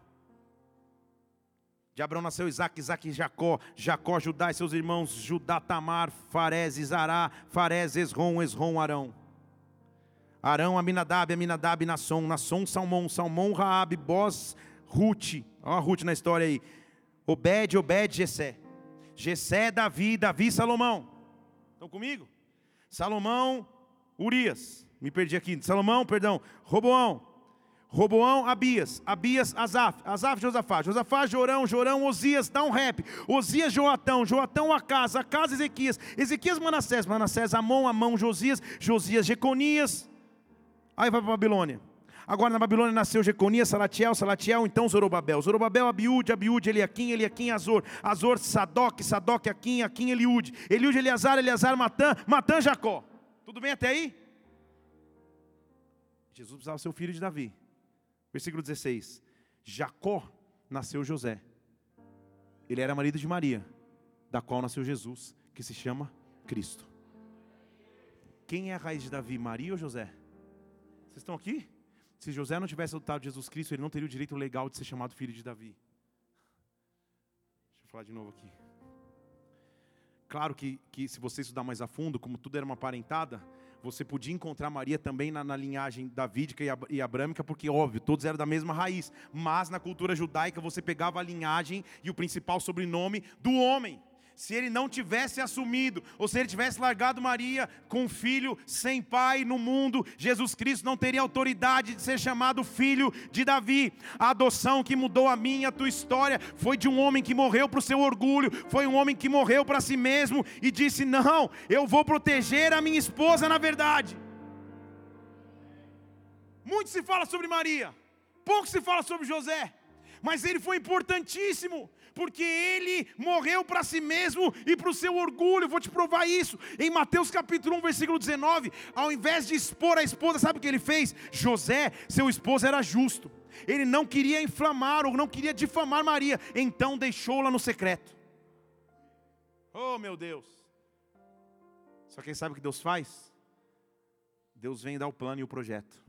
De Abraão nasceu Isaac, Isaac e Jacó, Jacó, Judá e seus irmãos, Judá, Tamar, Farés, Isará, Farés, Esrom, Esrom, Arão. Arão, Aminadab, Aminadab, Nasson, Nasson, Salmão, Salmão, Raabe, Boz, Ruth. Olha a Ruth na história aí. Obed, Obed, Jessé. Jessé, Davi, Davi, Salomão. Estão comigo? Salomão, Urias, me perdi aqui. Salomão, perdão. Roboão. Roboão, Abias. Abias, Azaf. Azaf, Josafá. Josafá, Jorão. Jorão, Osias. Dá um rap. Osias, Joatão. Joatão, Acas. Acas, Ezequias. Ezequias, Manassés. Manassés, Amon. Amon, Josias. Josias, Jeconias. Aí vai para Babilônia. Agora na Babilônia nasceu Jeconias, Salatiel, Salatiel, então Zorobabel. Zorobabel, Abiúde, Abiúde, Eliakim, Eliakim, Azor. Azor, Sadoc, Sadoc, Aquim, Aquim, Eliúde. Eliúde, Eleazar, Eleazar, Matã, Matã, Jacó. Tudo bem até aí? Jesus precisava ser o filho de Davi. Versículo 16: Jacó nasceu José. Ele era marido de Maria, da qual nasceu Jesus, que se chama Cristo. Quem é a raiz de Davi, Maria ou José? Vocês estão aqui? Se José não tivesse adotado Jesus Cristo, ele não teria o direito legal de ser chamado filho de Davi. Deixa eu falar de novo aqui. Claro que, que se você estudar mais a fundo, como tudo era uma parentada, você podia encontrar Maria também na, na linhagem davídica e, e abrâmica, porque, óbvio, todos eram da mesma raiz. Mas na cultura judaica você pegava a linhagem e o principal sobrenome do homem se ele não tivesse assumido, ou se ele tivesse largado Maria com um filho sem pai no mundo, Jesus Cristo não teria autoridade de ser chamado filho de Davi. A adoção que mudou a minha, a tua história, foi de um homem que morreu para o seu orgulho, foi um homem que morreu para si mesmo e disse: Não, eu vou proteger a minha esposa na verdade. Muito se fala sobre Maria, pouco se fala sobre José, mas ele foi importantíssimo porque ele morreu para si mesmo e para o seu orgulho. Vou te provar isso. Em Mateus capítulo 1, versículo 19, ao invés de expor a esposa, sabe o que ele fez? José, seu esposo era justo. Ele não queria inflamar ou não queria difamar Maria, então deixou-la no secreto. Oh, meu Deus. Só quem sabe o que Deus faz? Deus vem dar o plano e o projeto.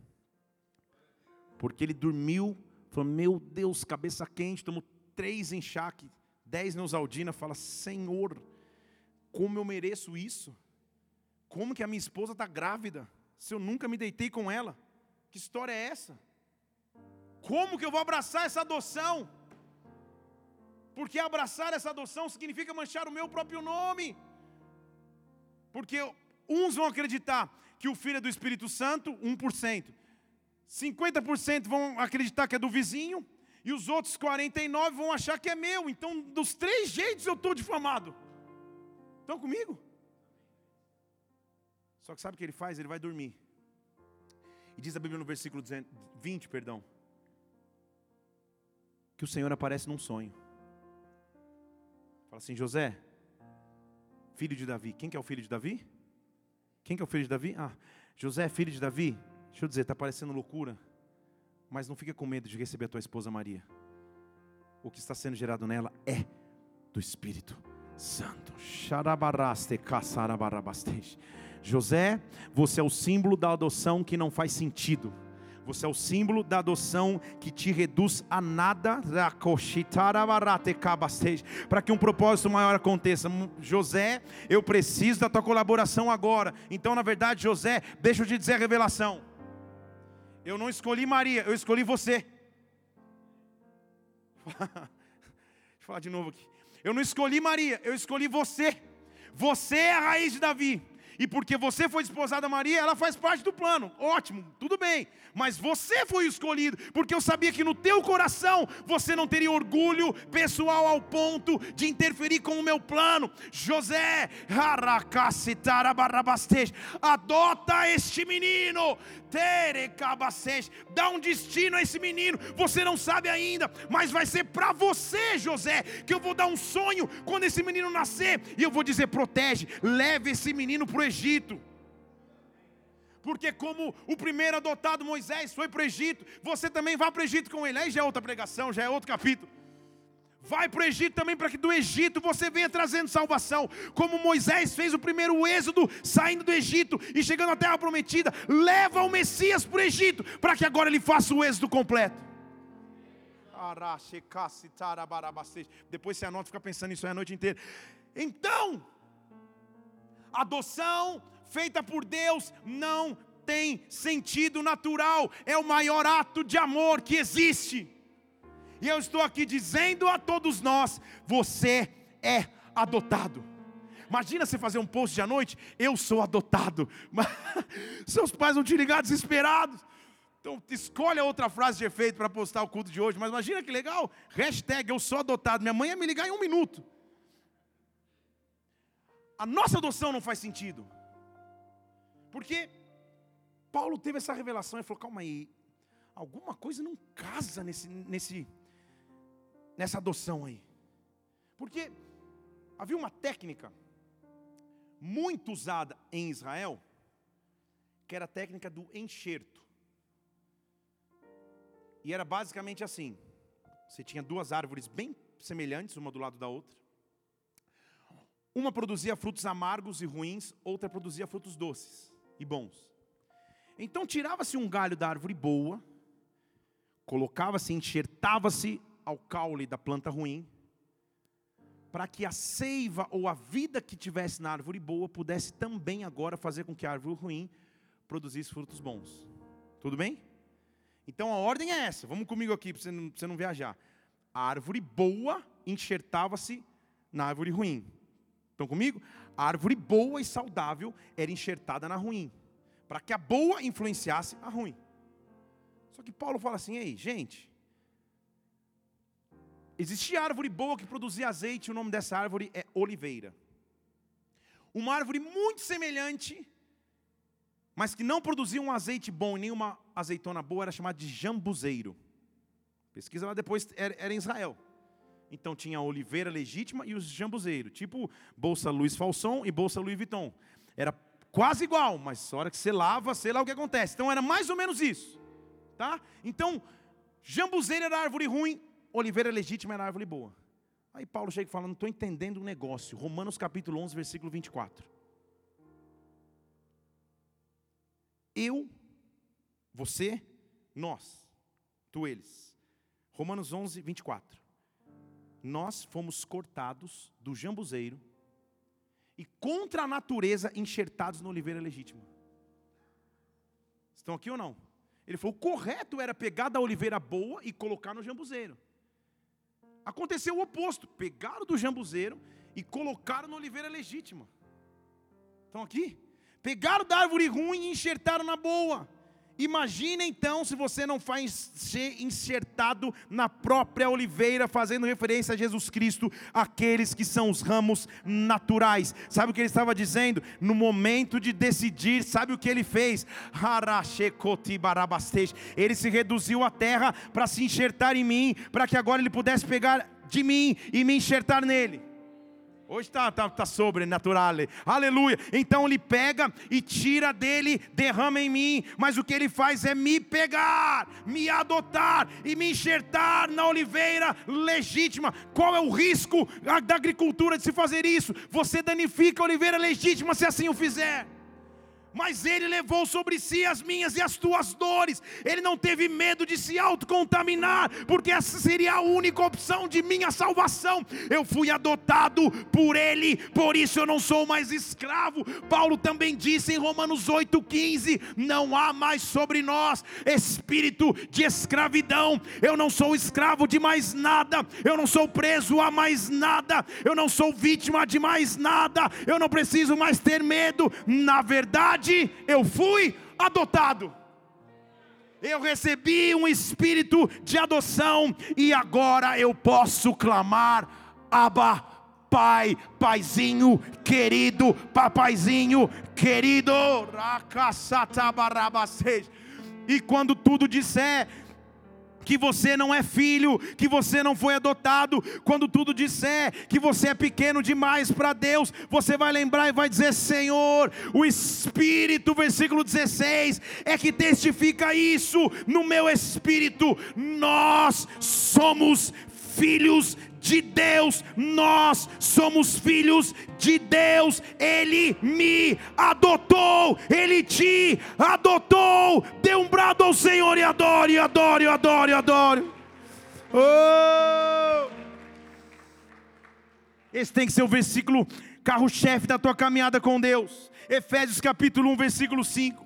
Porque ele dormiu, falou: Meu Deus, cabeça quente, tomou três enxaque, dez Neusaldina, fala: Senhor, como eu mereço isso? Como que a minha esposa está grávida? Se eu nunca me deitei com ela? Que história é essa? Como que eu vou abraçar essa adoção? Porque abraçar essa adoção significa manchar o meu próprio nome. Porque uns vão acreditar que o filho é do Espírito Santo, 1%. 50% vão acreditar que é do vizinho, e os outros 49 vão achar que é meu. Então, dos três jeitos eu estou difamado. Estão comigo? Só que sabe o que ele faz? Ele vai dormir. E diz a Bíblia no versículo 20, perdão, que o Senhor aparece num sonho. Fala assim, José, filho de Davi. Quem que é o filho de Davi? Quem que é o filho de Davi? Ah, José, filho de Davi. Deixa eu dizer, está parecendo loucura. Mas não fica com medo de receber a tua esposa Maria. O que está sendo gerado nela é do Espírito Santo. José, você é o símbolo da adoção que não faz sentido. Você é o símbolo da adoção que te reduz a nada para que um propósito maior aconteça. José, eu preciso da tua colaboração agora. Então, na verdade, José, deixa eu te dizer a revelação. Eu não escolhi Maria, eu escolhi você. (laughs) Deixa eu falar de novo aqui. Eu não escolhi Maria, eu escolhi você. Você é a raiz de Davi. E porque você foi desposada a Maria, ela faz parte do plano. Ótimo, tudo bem. Mas você foi escolhido, porque eu sabia que no teu coração você não teria orgulho pessoal ao ponto de interferir com o meu plano. José, adota este menino, dá um destino a esse menino. Você não sabe ainda, mas vai ser para você, José, que eu vou dar um sonho quando esse menino nascer. E eu vou dizer: protege, leve esse menino para o Egito porque como o primeiro adotado Moisés foi para o Egito, você também vá para o Egito com ele. Aí já é outra pregação, já é outro capítulo. Vai para o Egito também para que do Egito você venha trazendo salvação. Como Moisés fez o primeiro êxodo, saindo do Egito e chegando à terra prometida, leva o Messias para o Egito, para que agora ele faça o êxodo completo. Depois você anota e fica pensando nisso aí a noite inteira. Então, adoção feita por Deus não tem sentido natural, é o maior ato de amor que existe. E eu estou aqui dizendo a todos nós: você é adotado. Imagina você fazer um post de à noite, eu sou adotado. (laughs) Seus pais vão te ligar desesperados. Então escolha outra frase de efeito para postar o culto de hoje. Mas imagina que legal. Hashtag eu sou adotado. Minha mãe ia me ligar em um minuto. A nossa adoção não faz sentido. Porque Paulo teve essa revelação e falou: calma aí, alguma coisa não casa nesse, nesse, nessa adoção aí. Porque havia uma técnica muito usada em Israel, que era a técnica do enxerto. E era basicamente assim: você tinha duas árvores bem semelhantes, uma do lado da outra. Uma produzia frutos amargos e ruins, outra produzia frutos doces e bons. Então tirava-se um galho da árvore boa, colocava-se, enxertava-se ao caule da planta ruim, para que a seiva ou a vida que tivesse na árvore boa pudesse também agora fazer com que a árvore ruim produzisse frutos bons. Tudo bem? Então a ordem é essa. Vamos comigo aqui para você, não, viajar. A árvore boa enxertava-se na árvore ruim. Estão comigo? A árvore boa e saudável era enxertada na ruim, para que a boa influenciasse a ruim. Só que Paulo fala assim: ei, gente, Existia árvore boa que produzia azeite, o nome dessa árvore é oliveira. Uma árvore muito semelhante, mas que não produzia um azeite bom e nenhuma azeitona boa, era chamada de jambuzeiro. Pesquisa lá depois, era, era em Israel. Então tinha a oliveira legítima e os jambuzeiros, tipo bolsa Louis Falson e bolsa Louis Vuitton. Era quase igual, mas na hora que você lava, sei lá o que acontece. Então era mais ou menos isso. Tá? Então, jambuzeiro era árvore ruim, oliveira legítima era árvore boa. Aí Paulo chega falando, não estou entendendo o negócio. Romanos capítulo 11, versículo 24. Eu, você, nós, tu, eles. Romanos 11, 24. Nós fomos cortados do jambuzeiro e contra a natureza enxertados na oliveira legítima. Estão aqui ou não? Ele falou: o correto era pegar da oliveira boa e colocar no jambuzeiro. Aconteceu o oposto. Pegaram do jambuzeiro e colocaram na oliveira legítima. Estão aqui? Pegaram da árvore ruim e enxertaram na boa. Imagina então se você não faz ser enxertado na própria oliveira, fazendo referência a Jesus Cristo, aqueles que são os ramos naturais. Sabe o que ele estava dizendo? No momento de decidir, sabe o que ele fez? Ele se reduziu à terra para se enxertar em mim, para que agora ele pudesse pegar de mim e me enxertar nele. Hoje está tá, tá sobrenatural, aleluia. Então ele pega e tira dele, derrama em mim, mas o que ele faz é me pegar, me adotar e me enxertar na oliveira legítima. Qual é o risco da agricultura de se fazer isso? Você danifica a oliveira legítima se assim o fizer mas ele levou sobre si as minhas e as tuas dores. Ele não teve medo de se autocontaminar, porque essa seria a única opção de minha salvação. Eu fui adotado por ele, por isso eu não sou mais escravo. Paulo também disse em Romanos 8,15: Não há mais sobre nós espírito de escravidão. Eu não sou escravo de mais nada, eu não sou preso a mais nada, eu não sou vítima de mais nada, eu não preciso mais ter medo. Na verdade, verdade, eu fui adotado. Eu recebi um espírito de adoção e agora eu posso clamar: Abba, Pai, Paizinho querido, Papaizinho querido. E quando tudo disser que você não é filho, que você não foi adotado, quando tudo disser que você é pequeno demais para Deus, você vai lembrar e vai dizer: Senhor, o Espírito, versículo 16, é que testifica isso no meu espírito, nós somos filhos de Deus, nós somos filhos de Deus, Ele me adotou, Ele te adotou. Dê um brado ao Senhor e adore, adore, adore, adore. Oh! Esse tem que ser o versículo carro-chefe da tua caminhada com Deus. Efésios capítulo 1, versículo 5.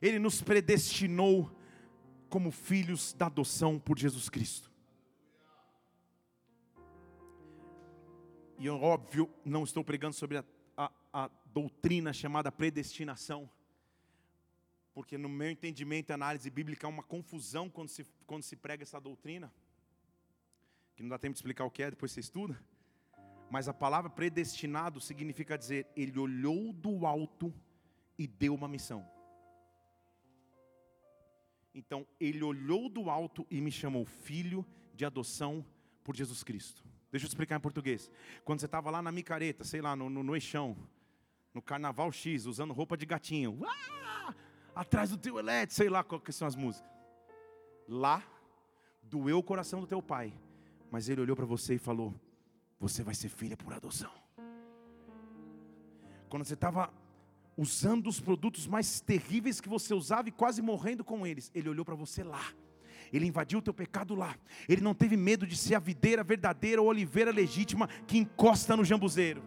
Ele nos predestinou como filhos da adoção por Jesus Cristo. E óbvio, não estou pregando sobre a, a, a doutrina chamada predestinação, porque no meu entendimento e análise bíblica há uma confusão quando se, quando se prega essa doutrina, que não dá tempo de explicar o que é, depois você estuda. Mas a palavra predestinado significa dizer, ele olhou do alto e deu uma missão. Então ele olhou do alto e me chamou filho de adoção por Jesus Cristo. Deixa eu explicar em português. Quando você estava lá na micareta, sei lá, no, no, no eixão, no carnaval X, usando roupa de gatinho, atrás do teu elétrico, sei lá qual que são as músicas. Lá, doeu o coração do teu pai, mas ele olhou para você e falou: Você vai ser filha por adoção. Quando você estava usando os produtos mais terríveis que você usava e quase morrendo com eles, ele olhou para você lá ele invadiu o teu pecado lá. Ele não teve medo de ser a videira verdadeira ou oliveira legítima que encosta no jambuzeiro.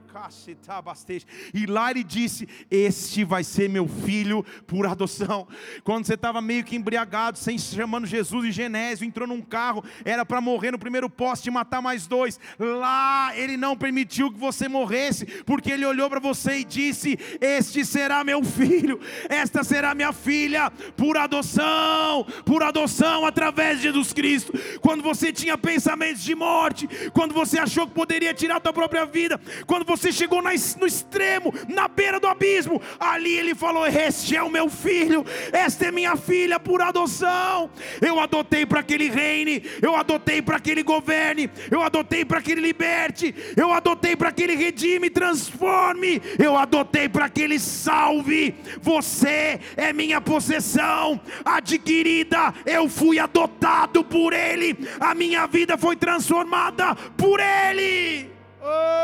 E lá ele disse: Este vai ser meu filho por adoção. Quando você estava meio que embriagado, sem chamando Jesus e Genésio, entrou num carro, era para morrer no primeiro poste e matar mais dois. Lá ele não permitiu que você morresse, porque ele olhou para você e disse: Este será meu filho, esta será minha filha por adoção, por adoção através através de Jesus Cristo. Quando você tinha pensamentos de morte, quando você achou que poderia tirar a tua própria vida, quando você chegou no extremo, na beira do abismo, ali ele falou: Este é o meu filho, esta é minha filha por adoção. Eu adotei para que ele reine, eu adotei para que ele governe, eu adotei para que ele liberte, eu adotei para que ele redime, transforme, eu adotei para que ele salve. Você é minha possessão adquirida, eu fui adotado adotado por Ele, a minha vida foi transformada por Ele. Oh!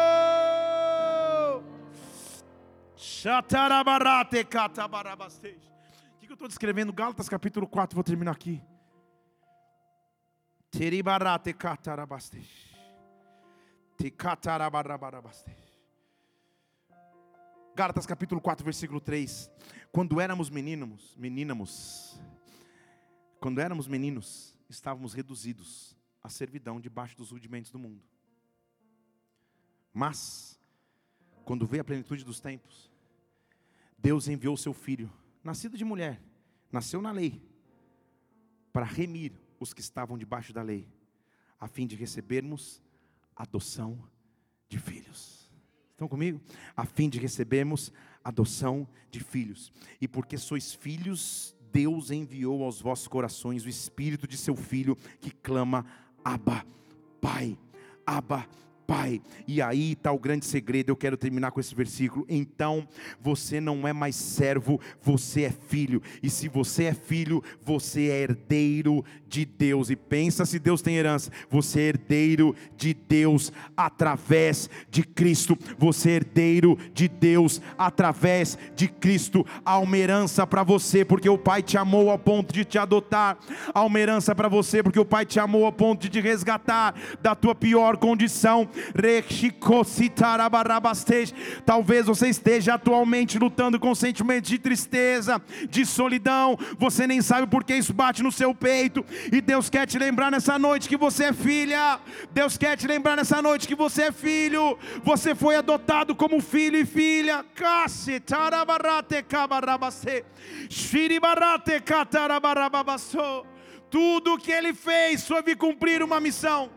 O que eu estou descrevendo? Gálatas capítulo 4, vou terminar aqui. Gálatas capítulo 4, versículo 3. Quando éramos meninos, meninamos, quando éramos meninos, estávamos reduzidos à servidão debaixo dos rudimentos do mundo. Mas, quando veio a plenitude dos tempos, Deus enviou seu filho, nascido de mulher, nasceu na lei, para remir os que estavam debaixo da lei, a fim de recebermos adoção de filhos. Estão comigo? A fim de recebermos adoção de filhos. E porque sois filhos, Deus enviou aos vossos corações o espírito de seu filho que clama: Abba, Pai. Abba, Pai. E aí está o grande segredo, eu quero terminar com esse versículo. Então, você não é mais servo, você é filho. E se você é filho, você é herdeiro de Deus. E pensa se Deus tem herança, você é herdeiro de Deus através de Cristo. Você é herdeiro de Deus através de Cristo. Há uma herança para você, porque o Pai te amou ao ponto de te adotar. Há uma herança para você, porque o Pai te amou ao ponto de te resgatar da tua pior condição Talvez você esteja atualmente lutando com sentimentos de tristeza, de solidão. Você nem sabe por que isso bate no seu peito. E Deus quer te lembrar nessa noite que você é filha. Deus quer te lembrar nessa noite que você é filho. Você foi adotado como filho e filha. Tudo que ele fez foi cumprir uma missão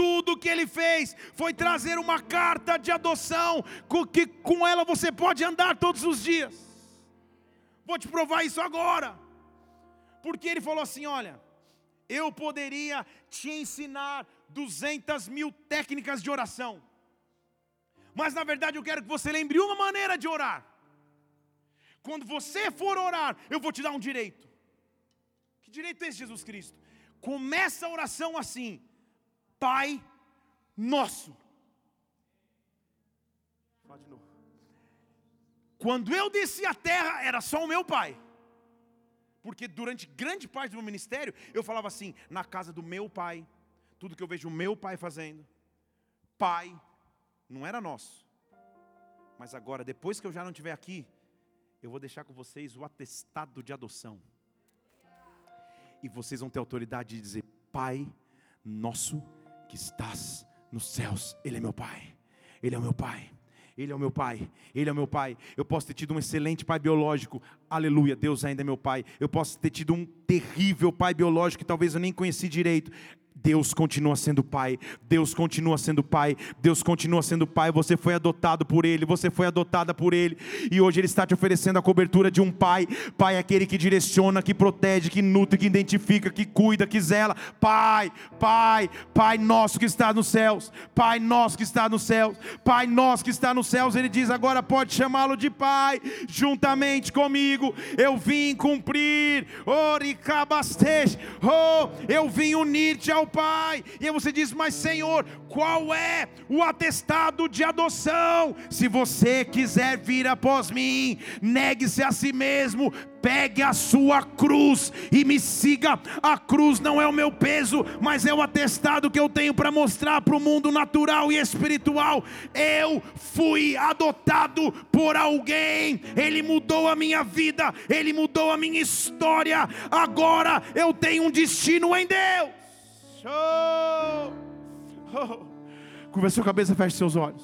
tudo que ele fez foi trazer uma carta de adoção, com que com ela você pode andar todos os dias. Vou te provar isso agora, porque ele falou assim: olha, eu poderia te ensinar 200 mil técnicas de oração, mas na verdade eu quero que você lembre uma maneira de orar. Quando você for orar, eu vou te dar um direito. Que direito é esse, Jesus Cristo? Começa a oração assim: Pai nosso. de novo. Quando eu desci a terra, era só o meu pai. Porque durante grande parte do meu ministério, eu falava assim: na casa do meu pai, tudo que eu vejo o meu pai fazendo, pai, não era nosso. Mas agora, depois que eu já não estiver aqui, eu vou deixar com vocês o atestado de adoção. E vocês vão ter autoridade de dizer: Pai nosso que estás nos céus, Ele é meu Pai, Ele é o meu Pai. Ele é o meu pai, Ele é o meu pai. Eu posso ter tido um excelente pai biológico, aleluia, Deus ainda é meu pai. Eu posso ter tido um terrível pai biológico que talvez eu nem conheci direito, Deus continua sendo pai, Deus continua sendo pai, Deus continua sendo pai. Você foi adotado por Ele, você foi adotada por Ele, e hoje Ele está te oferecendo a cobertura de um pai. Pai é aquele que direciona, que protege, que nutre, que identifica, que cuida, que zela. Pai, Pai, Pai nosso que está nos céus, Pai nosso que está nos céus, Pai nosso que está nos céus. Ele diz agora pode chamá-lo de Pai, juntamente comigo. Eu vim cumprir, Oricabastej, oh, eu vim unir-te ao Pai. E aí você diz: Mas Senhor, qual é o atestado de adoção? Se você quiser vir após mim, negue-se a si mesmo, pegue a sua cruz e me siga. A cruz não é o meu peso, mas é o atestado que eu tenho para mostrar para o mundo natural e espiritual. Eu fui adotado por alguém, ele mudou a minha vida, ele mudou a minha história. Agora eu tenho um destino em Deus. Oh! Curva sua cabeça, feche seus olhos.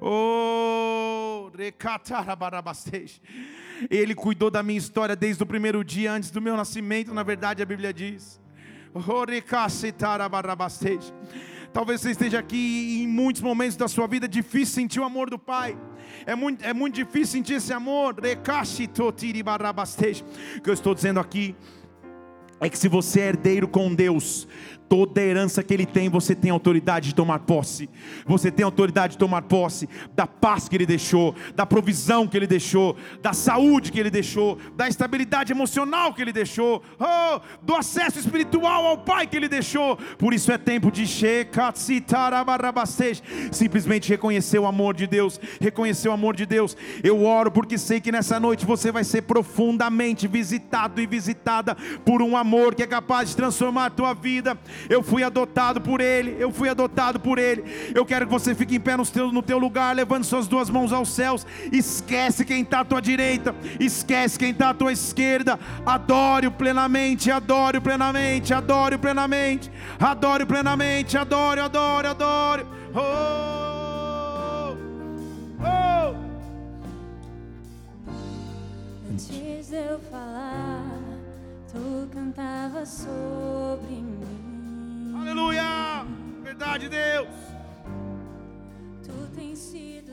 Oh, Ele cuidou da minha história desde o primeiro dia antes do meu nascimento, na verdade a Bíblia diz. Oh, Talvez você esteja aqui em muitos momentos da sua vida é difícil sentir o amor do Pai. É muito, é muito difícil sentir esse amor. O que eu estou dizendo aqui é que se você é herdeiro com Deus, Toda herança que ele tem, você tem autoridade de tomar posse. Você tem autoridade de tomar posse da paz que ele deixou, da provisão que ele deixou, da saúde que ele deixou, da estabilidade emocional que ele deixou, oh, do acesso espiritual ao Pai que ele deixou. Por isso é tempo de simplesmente reconhecer o amor de Deus, reconhecer o amor de Deus. Eu oro porque sei que nessa noite você vai ser profundamente visitado e visitada por um amor que é capaz de transformar a tua vida eu fui adotado por Ele, eu fui adotado por Ele. Eu quero que você fique em pé no teu, no teu lugar, levando suas duas mãos aos céus. Esquece quem está à tua direita, esquece quem está à tua esquerda. Adore-o plenamente, adore-o plenamente, adore-o plenamente, adore-o plenamente, adore, adore, adore. Oh, oh. Antes de eu falar, tu cantava sobre mim. Aleluia! Verdade, Deus. Tu tens sido